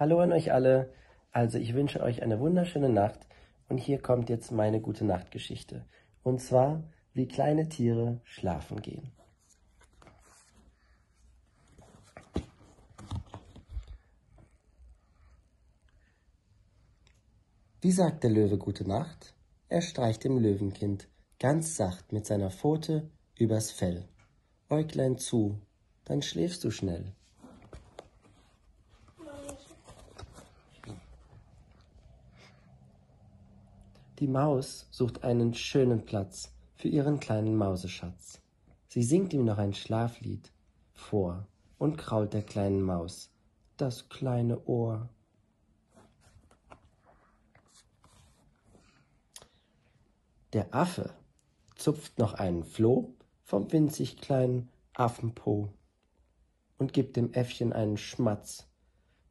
Hallo an euch alle. Also ich wünsche euch eine wunderschöne Nacht und hier kommt jetzt meine gute Nachtgeschichte. Und zwar, wie kleine Tiere schlafen gehen. Wie sagt der Löwe gute Nacht? Er streicht dem Löwenkind ganz sacht mit seiner Pfote übers Fell. Äuglein zu, dann schläfst du schnell. Die Maus sucht einen schönen Platz für ihren kleinen Mauseschatz. Sie singt ihm noch ein Schlaflied vor und krault der kleinen Maus das kleine Ohr. Der Affe zupft noch einen Floh vom winzig kleinen Affenpo und gibt dem Äffchen einen Schmatz.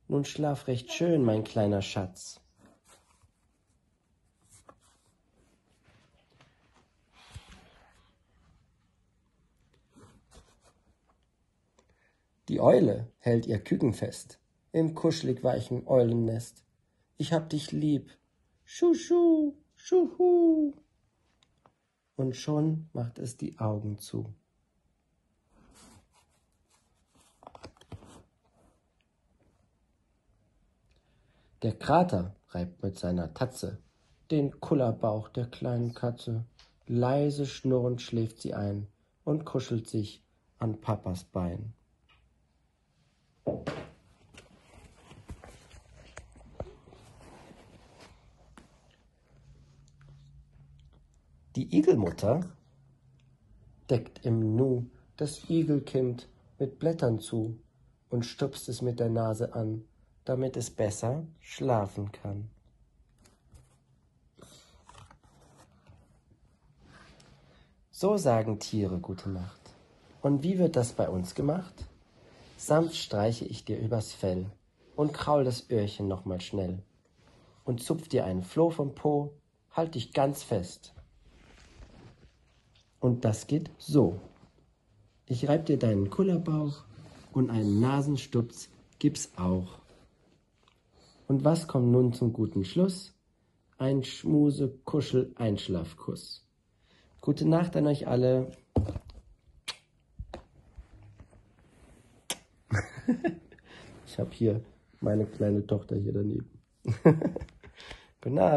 Nun schlaf recht schön, mein kleiner Schatz. Die Eule hält ihr Küken fest im kuschelig weichen Eulennest. Ich hab dich lieb, Schuschu, Schuhu. Und schon macht es die Augen zu. Der Krater reibt mit seiner Tatze den Kullerbauch der kleinen Katze. Leise schnurrend schläft sie ein und kuschelt sich an Papas Bein. Die Igelmutter deckt im Nu das Igelkind mit Blättern zu und stupst es mit der Nase an, damit es besser schlafen kann. So sagen Tiere gute Nacht. Und wie wird das bei uns gemacht? Sanft streiche ich dir übers Fell und kraul das Öhrchen nochmal schnell und zupf dir einen Floh vom Po, halt dich ganz fest und das geht so. Ich reib dir deinen Kullerbauch und einen Nasenstups gibt's auch. Und was kommt nun zum guten Schluss? Ein Schmuse-Kuschel-Einschlafkuss. Gute Nacht an euch alle. ich habe hier meine kleine Tochter hier daneben. Gute Nacht.